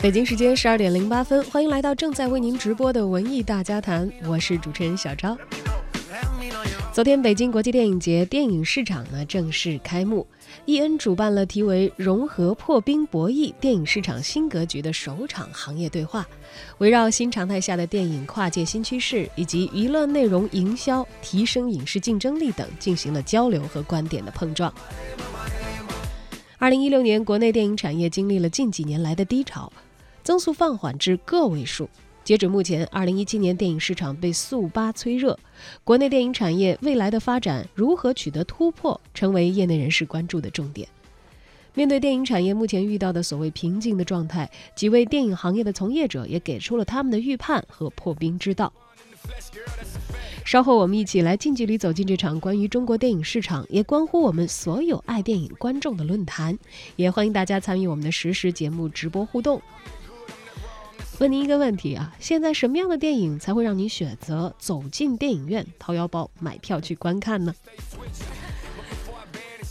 北京时间十二点零八分，欢迎来到正在为您直播的文艺大家谈，我是主持人小昭。昨天北京国际电影节电影市场呢正式开幕，E N 主办了题为“融合破冰博弈电影市场新格局”的首场行业对话，围绕新常态下的电影跨界新趋势以及娱乐内容营销、提升影视竞争力等进行了交流和观点的碰撞。二零一六年，国内电影产业经历了近几年来的低潮，增速放缓至个位数。截止目前，二零一七年电影市场被速八催热，国内电影产业未来的发展如何取得突破，成为业内人士关注的重点。面对电影产业目前遇到的所谓瓶颈的状态，几位电影行业的从业者也给出了他们的预判和破冰之道。稍后我们一起来近距离走进这场关于中国电影市场，也关乎我们所有爱电影观众的论坛，也欢迎大家参与我们的实时节目直播互动。问您一个问题啊，现在什么样的电影才会让你选择走进电影院，掏腰包买票去观看呢？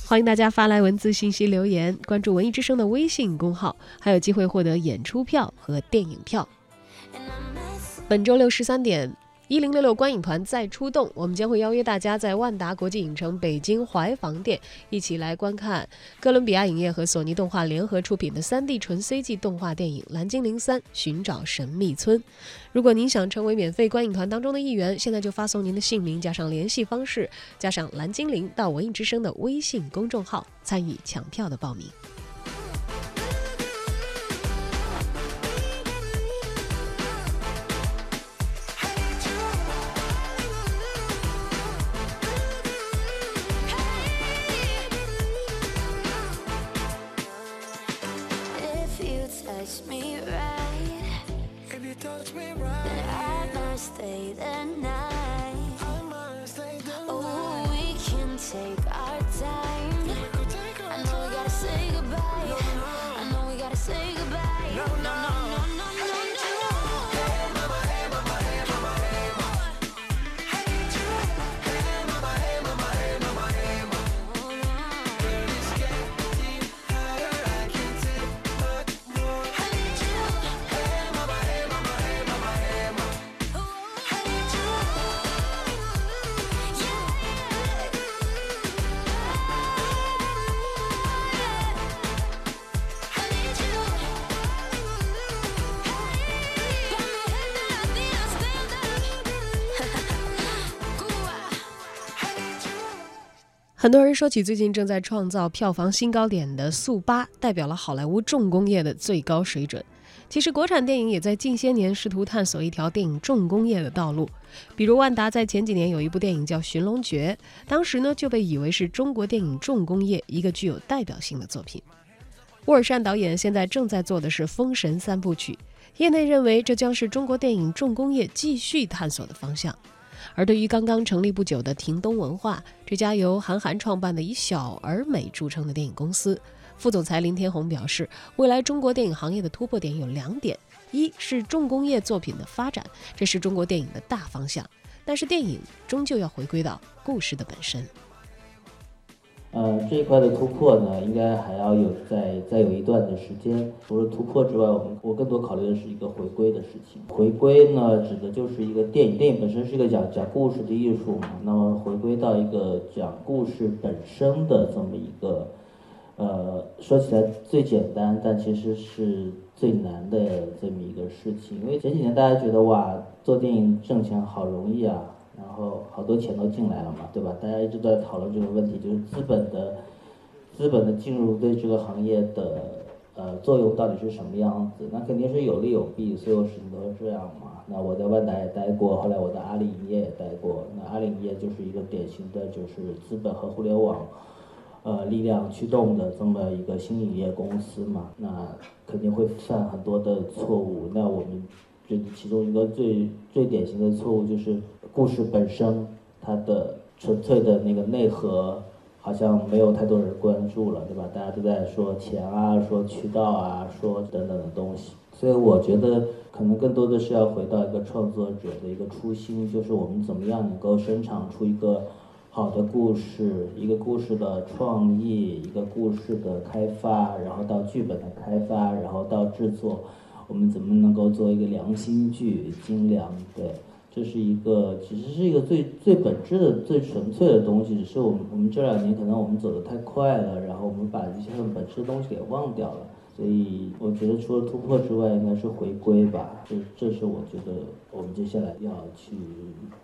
欢迎大家发来文字信息留言，关注文艺之声的微信公号，还有机会获得演出票和电影票。本周六十三点，一零六六观影团再出动，我们将会邀约大家在万达国际影城北京怀房店一起来观看哥伦比亚影业和索尼动画联合出品的 3D 纯 CG 动画电影《蓝精灵三：寻找神秘村》。如果您想成为免费观影团当中的一员，现在就发送您的姓名加上联系方式加上蓝精灵到文艺之声的微信公众号，参与抢票的报名。Say 很多人说起最近正在创造票房新高点的《速八》，代表了好莱坞重工业的最高水准。其实，国产电影也在近些年试图探索一条电影重工业的道路。比如，万达在前几年有一部电影叫《寻龙诀》，当时呢就被以为是中国电影重工业一个具有代表性的作品。沃尔善导演现在正在做的是《封神三部曲》，业内认为这将是中国电影重工业继续探索的方向。而对于刚刚成立不久的亭东文化这家由韩寒创办的以小而美著称的电影公司，副总裁林天红表示，未来中国电影行业的突破点有两点：一是重工业作品的发展，这是中国电影的大方向；但是电影终究要回归到故事的本身。呃，这一块的突破呢，应该还要有再再有一段的时间。除了突破之外，我们我更多考虑的是一个回归的事情。回归呢，指的就是一个电影，电影本身是一个讲讲故事的艺术嘛。那么回归到一个讲故事本身的这么一个，呃，说起来最简单，但其实是最难的这么一个事情。因为前几年大家觉得哇，做电影挣钱好容易啊，然后好多钱都进来了嘛，对吧？大家一直在讨论这个问题，就是资本的资本的进入对这个行业的呃作用到底是什么样子？那肯定是有利有弊，所有事情都是这样嘛。那我在万达也待过，后来我在阿里影业也待过。那阿里影业就是一个典型的就是资本和互联网呃力量驱动的这么一个新影业公司嘛，那肯定会犯很多的错误。那我们这其中一个最最典型的错误就是故事本身它的纯粹的那个内核好像没有太多人关注了，对吧？大家都在说钱啊，说渠道啊，说等等的东西。所以我觉得可能更多的是要回到一个创作者的一个初心，就是我们怎么样能够生产出一个好的故事，一个故事的创意，一个故事的开发，然后到剧本的开发，然后到制作，我们怎么能够做一个良心剧，精良对。这是一个，其实是一个最最本质的、最纯粹的东西。只是我们我们这两年可能我们走得太快了，然后我们把一些很本质的东西给忘掉了。所以我觉得除了突破之外，应该是回归吧。这这是我觉得我们接下来要去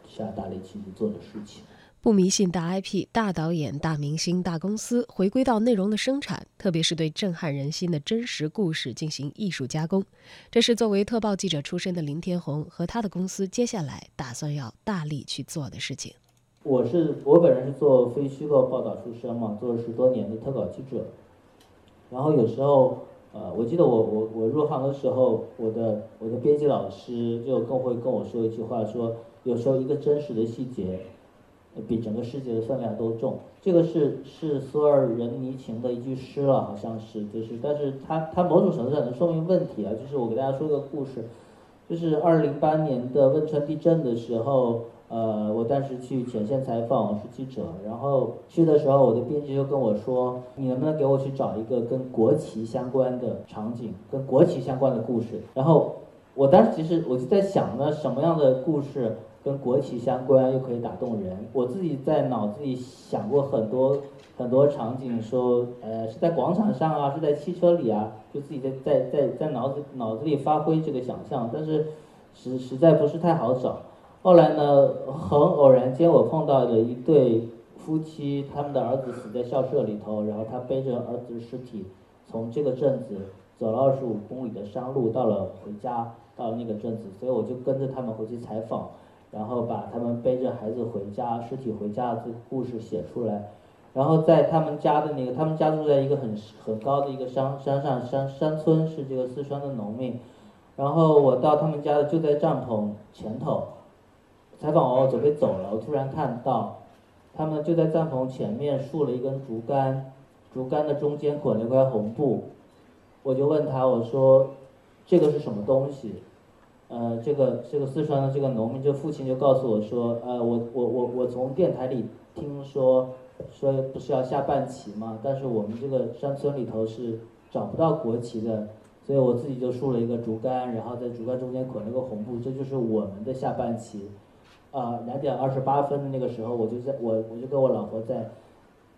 下大力气去做的事情。不迷信大 IP、大导演、大明星、大公司，回归到内容的生产，特别是对震撼人心的真实故事进行艺术加工。这是作为特报记者出身的林天红和他的公司接下来打算要大力去做的事情。我是我本人是做非虚构报道出身嘛，做了十多年的特稿记者。然后有时候，呃，我记得我我我入行的时候，我的我的编辑老师就更会跟我说一句话，说有时候一个真实的细节。比整个世界的分量都重，这个是是苏尔仁尼琴的一句诗了，好像是，就是，但是它它某种程度上能说明问题啊，就是我给大家说个故事，就是二零零八年的汶川地震的时候，呃，我当时去前线采访，我是记者，然后去的时候，我的编辑就跟我说，你能不能给我去找一个跟国旗相关的场景，跟国旗相关的故事，然后我当时其实我就在想呢，什么样的故事？跟国旗相关又可以打动人，我自己在脑子里想过很多很多场景，说呃是在广场上啊，是在汽车里啊，就自己在在在在脑子脑子里发挥这个想象，但是实实在不是太好找。后来呢，很偶然间我碰到了一对夫妻，他们的儿子死在校舍里头，然后他背着儿子的尸体从这个镇子走了二十五公里的山路到了回家，到那个镇子，所以我就跟着他们回去采访。然后把他们背着孩子回家，尸体回家的这个故事写出来，然后在他们家的那个，他们家住在一个很很高的一个山山上山山村，是这个四川的农民。然后我到他们家的就在帐篷前头，采访完我准备走了，我突然看到，他们就在帐篷前面竖了一根竹竿，竹竿的中间捆了一块红布，我就问他我说，这个是什么东西？呃，这个这个四川的这个农民，就父亲就告诉我说，呃，我我我我从电台里听说，说不是要下半旗嘛，但是我们这个山村里头是找不到国旗的，所以我自己就竖了一个竹竿，然后在竹竿中间捆了个红布，这就是我们的下半旗。啊，两点二十八分的那个时候，我就在我我就跟我老婆在，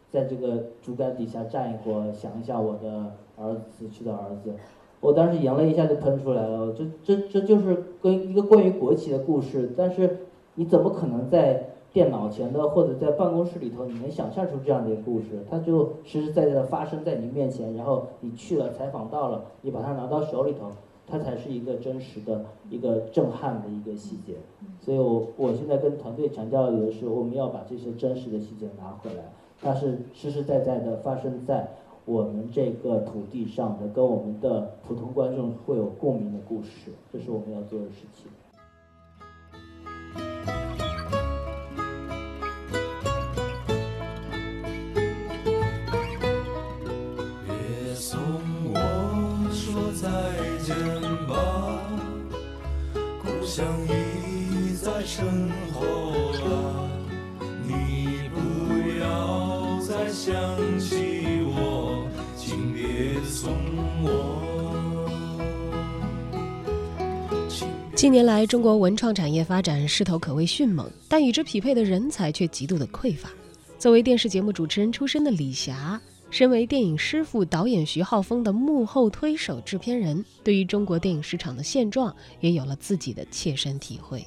在这个竹竿底下站一会儿，想一下我的儿子死去的儿子。我当时眼泪一下就喷出来了，这这这就是跟一个关于国旗的故事，但是你怎么可能在电脑前的或者在办公室里头，你能想象出这样的一个故事？它就实实在在的发生在你面前，然后你去了采访到了，你把它拿到手里头，它才是一个真实的一个震撼的一个细节。所以我我现在跟团队强调的是，我们要把这些真实的细节拿回来，它是实实在在的发生在。我们这个土地上的跟我们的普通观众会有共鸣的故事，这是我们要做的事情。近年来，中国文创产业发展势头可谓迅猛，但与之匹配的人才却极度的匮乏。作为电视节目主持人出身的李霞，身为电影师傅、导演徐浩峰的幕后推手、制片人，对于中国电影市场的现状也有了自己的切身体会。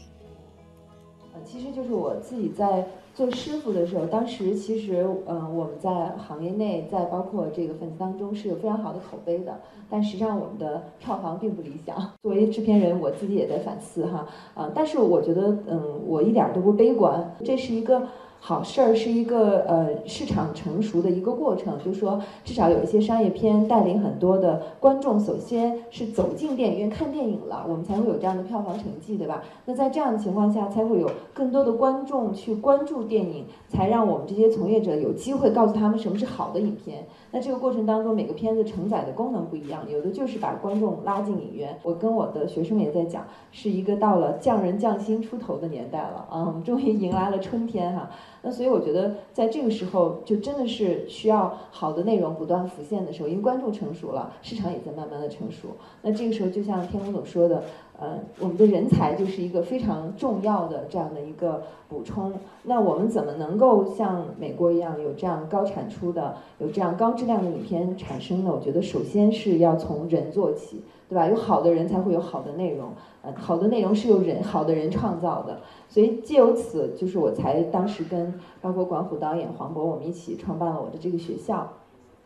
呃，其实就是我自己在做师傅的时候，当时其实，嗯、我们在行业内，在包括这个粉丝当中是有非常好的口碑的，但实际上我们的票房并不理想。作为制片人，我自己也在反思哈，啊、但是我觉得，嗯，我一点都不悲观，这是一个好事儿是一个呃市场成熟的一个过程，就是说至少有一些商业片带领很多的观众，首先是走进电影院看电影了，我们才会有这样的票房成绩，对吧？那在这样的情况下，才会有更多的观众去关注电影，才让我们这些从业者有机会告诉他们什么是好的影片。那这个过程当中，每个片子承载的功能不一样，有的就是把观众拉进影院。我跟我的学生也在讲，是一个到了匠人匠心出头的年代了啊，我们终于迎来了春天哈。那所以我觉得，在这个时候，就真的是需要好的内容不断浮现的时候，因为观众成熟了，市场也在慢慢的成熟。那这个时候，就像天龙总说的，呃，我们的人才就是一个非常重要的这样的一个补充。那我们怎么能够像美国一样有这样高产出的、有这样高质量的影片产生呢？我觉得首先是要从人做起，对吧？有好的人才会有好的内容，呃，好的内容是由人好的人创造的。所以借由此，就是我才当时跟包括管虎导演黄渤我们一起创办了我的这个学校。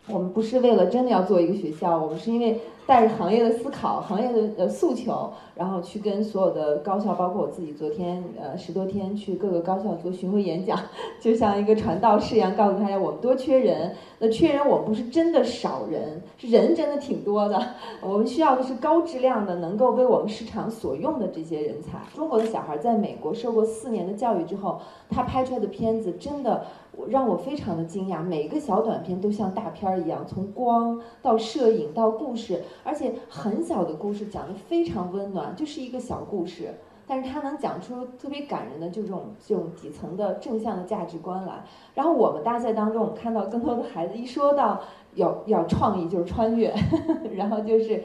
我们不是为了真的要做一个学校，我们是因为带着行业的思考、行业的呃诉求，然后去跟所有的高校，包括我自己，昨天呃十多天去各个高校做巡回演讲，就像一个传道士一样，告诉大家我们多缺人。那缺人，我们不是真的少人，是人真的挺多的。我们需要的是高质量的，能够为我们市场所用的这些人才。中国的小孩在美国受过四年的教育之后，他拍出来的片子真的让我非常的惊讶，每一个小短片都像大片儿一样，从光到摄影到故事，而且很小的故事讲得非常温暖，就是一个小故事。但是他能讲出特别感人的就这种这种底层的正向的价值观来。然后我们大赛当中，我们看到更多的孩子一说到要要创意，就是穿越，然后就是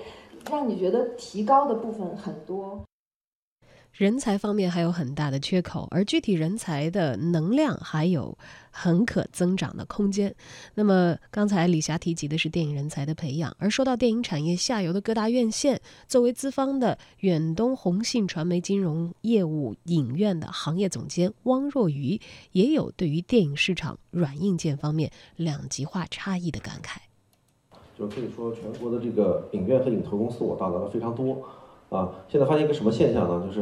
让你觉得提高的部分很多。人才方面还有很大的缺口，而具体人才的能量还有很可增长的空间。那么，刚才李霞提及的是电影人才的培养，而说到电影产业下游的各大院线，作为资方的远东宏信传媒金融业务影院的行业总监汪若愚，也有对于电影市场软硬件方面两极化差异的感慨。就是可以说，全国的这个影院和影投公司我到达了非常多。啊，现在发现一个什么现象呢？就是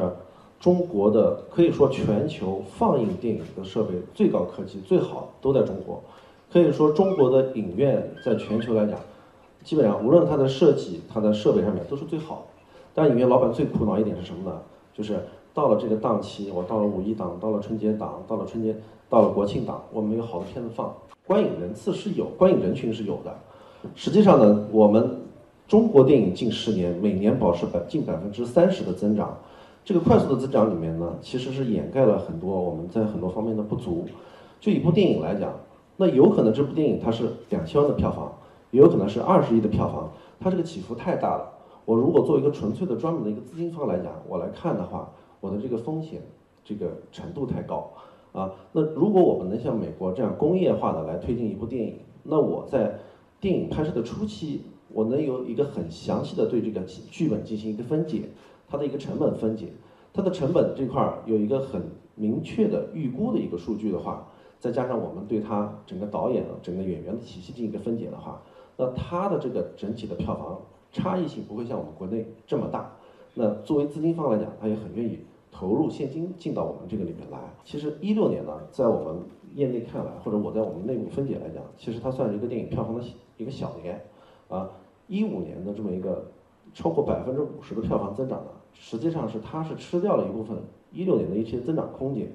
中国的可以说全球放映电影的设备最高科技最好都在中国，可以说中国的影院在全球来讲，基本上无论它的设计、它的设备上面都是最好的。但影院老板最苦恼一点是什么呢？就是到了这个档期，我到了五一档，到了春节档，到了春节，到了国庆档，我们有好的片子放，观影人次是有，观影人群是有的。实际上呢，我们。中国电影近十年每年保持百近百分之三十的增长，这个快速的增长里面呢，其实是掩盖了很多我们在很多方面的不足。就一部电影来讲，那有可能这部电影它是两千万的票房，也有可能是二十亿的票房，它这个起伏太大了。我如果做一个纯粹的专门的一个资金方来讲，我来看的话，我的这个风险这个程度太高啊。那如果我们能像美国这样工业化的来推进一部电影，那我在电影拍摄的初期。我能有一个很详细的对这个剧本进行一个分解，它的一个成本分解，它的成本这块儿有一个很明确的预估的一个数据的话，再加上我们对它整个导演、整个演员的体系进行一个分解的话，那它的这个整体的票房差异性不会像我们国内这么大。那作为资金方来讲，他也很愿意投入现金进到我们这个里面来。其实一六年呢，在我们业内看来，或者我在我们内部分解来讲，其实它算是一个电影票房的一个小年。啊，一五年的这么一个超过百分之五十的票房增长呢，实际上是它是吃掉了一部分一六年的一些增长空间。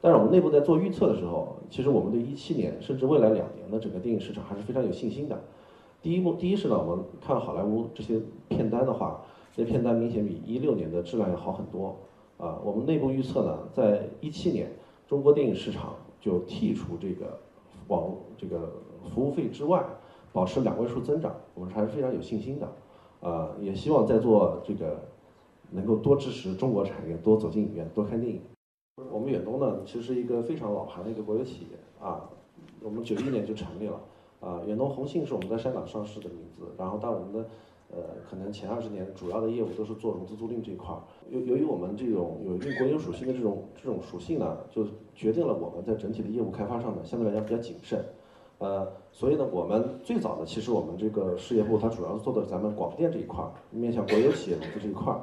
但是我们内部在做预测的时候，其实我们对一七年甚至未来两年的整个电影市场还是非常有信心的。第一步，第一是呢，我们看好莱坞这些片单的话，这片单明显比一六年的质量要好很多。啊，我们内部预测呢，在一七年中国电影市场就剔除这个网这个服务费之外。保持两位数增长，我们还是非常有信心的，呃，也希望在做这个能够多支持中国产业，多走进影院，多看电影。我们远东呢，其实是一个非常老牌的一个国有企业啊，我们九一年就成立了啊。远东宏信是我们在香港上市的名字，然后但我们的呃，可能前二十年主要的业务都是做融资租赁这一块儿。由由于我们这种有一定国有属性的这种这种属性呢，就决定了我们在整体的业务开发上呢，相对来讲比较谨慎。呃，所以呢，我们最早的其实我们这个事业部它主要做的咱们广电这一块儿，面向国有企业融资这一块儿，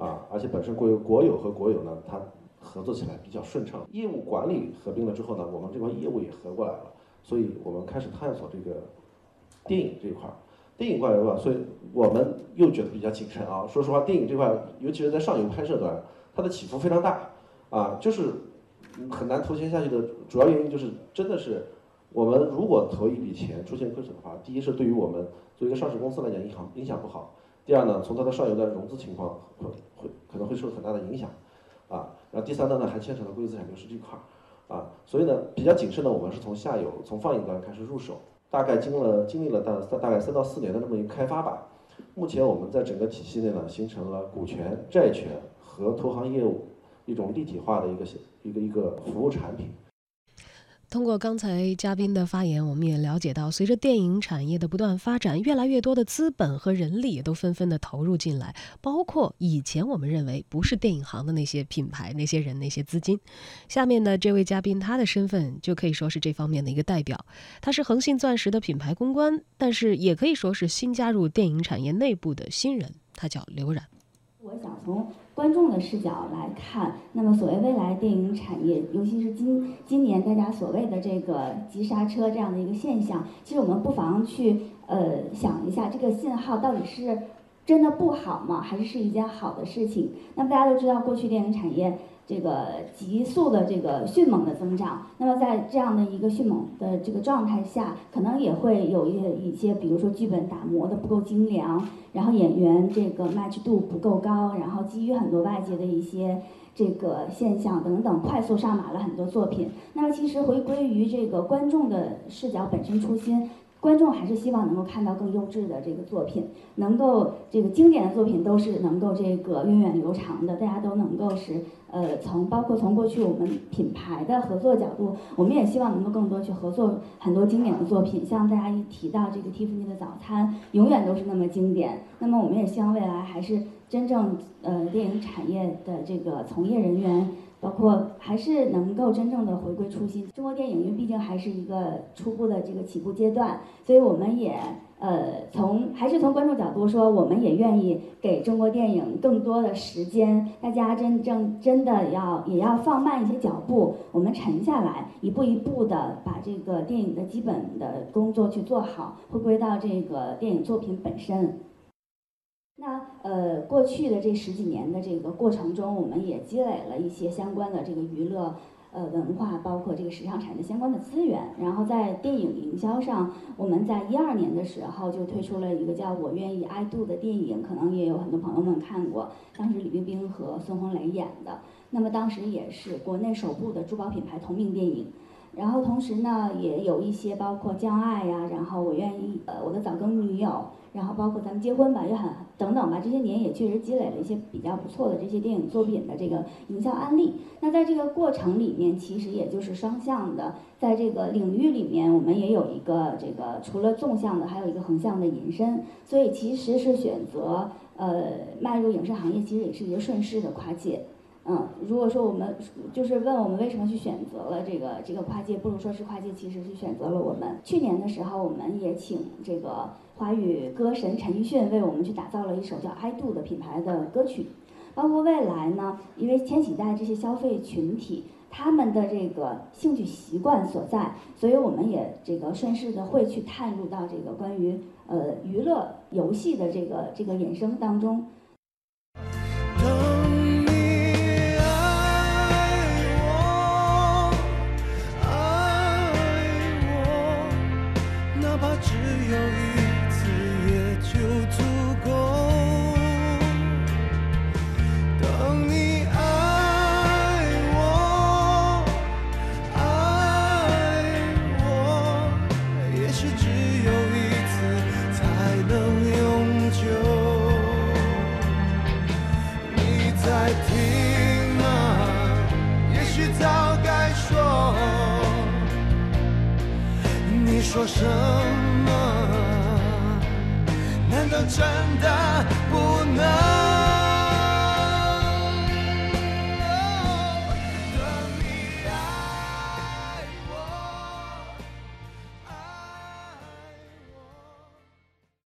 啊，而且本身国有国有和国有呢，它合作起来比较顺畅。业务管理合并了之后呢，我们这块业务也合过来了，所以我们开始探索这个电影这一块。电影过来的话，所以我们又觉得比较谨慎啊。说实话，电影这块，尤其是在上游拍摄端，它的起伏非常大啊，就是很难投钱下去的主要原因就是真的是。我们如果投一笔钱出现亏损的话，第一是对于我们作为一个上市公司来讲影响影响不好，第二呢，从它的上游的融资情况会会可能会受很大的影响，啊，然后第三呢还牵扯到固定资产流失这块儿，啊，所以呢比较谨慎的我们是从下游从放映端开始入手，大概经了经历了大大概三到四年的这么一个开发吧，目前我们在整个体系内呢形成了股权、债权和投行业务一种立体化的一个一个一个服务产品。通过刚才嘉宾的发言，我们也了解到，随着电影产业的不断发展，越来越多的资本和人力也都纷纷的投入进来，包括以前我们认为不是电影行的那些品牌、那些人、那些资金。下面的这位嘉宾，他的身份就可以说是这方面的一个代表。他是恒信钻石的品牌公关，但是也可以说是新加入电影产业内部的新人。他叫刘冉。我想从观众的视角来看，那么所谓未来电影产业，尤其是今今年大家所谓的这个急刹车这样的一个现象，其实我们不妨去呃想一下，这个信号到底是真的不好吗？还是是一件好的事情？那么大家都知道，过去电影产业。这个急速的这个迅猛的增长，那么在这样的一个迅猛的这个状态下，可能也会有一些一些，比如说剧本打磨的不够精良，然后演员这个 match 度不够高，然后基于很多外界的一些这个现象等等，快速上马了很多作品。那么其实回归于这个观众的视角本身初心。观众还是希望能够看到更优质的这个作品，能够这个经典的作品都是能够这个源远流长的，大家都能够是呃从包括从过去我们品牌的合作角度，我们也希望能够更多去合作很多经典的作品，像大家一提到这个蒂芙尼的早餐，永远都是那么经典。那么我们也希望未来还是真正呃电影产业的这个从业人员。包括还是能够真正的回归初心。中国电影因为毕竟还是一个初步的这个起步阶段，所以我们也呃从还是从观众角度说，我们也愿意给中国电影更多的时间。大家真正真的要也要放慢一些脚步，我们沉下来，一步一步的把这个电影的基本的工作去做好，回归到这个电影作品本身。那呃，过去的这十几年的这个过程中，我们也积累了一些相关的这个娱乐呃文化，包括这个时尚产业相关的资源。然后在电影营销上，我们在一二年的时候就推出了一个叫我愿意 I do 的电影，可能也有很多朋友们看过，当时李冰冰和孙红雷演的。那么当时也是国内首部的珠宝品牌同名电影。然后同时呢，也有一些包括《将爱》呀，然后我愿意呃我的早更女友，然后包括咱们结婚吧，也很等等吧，这些年也确实积累了一些比较不错的这些电影作品的这个营销案例。那在这个过程里面，其实也就是双向的，在这个领域里面，我们也有一个这个除了纵向的，还有一个横向的延伸。所以其实是选择呃迈入影视行业，其实也是一个顺势的跨界。嗯，如果说我们就是问我们为什么去选择了这个这个跨界，不如说是跨界其实是选择了我们。去年的时候，我们也请这个华语歌神陈奕迅为我们去打造了一首叫《I Do》的品牌的歌曲。包括未来呢，因为千禧代这些消费群体他们的这个兴趣习惯所在，所以我们也这个顺势的会去探入到这个关于呃娱乐游戏的这个这个衍生当中。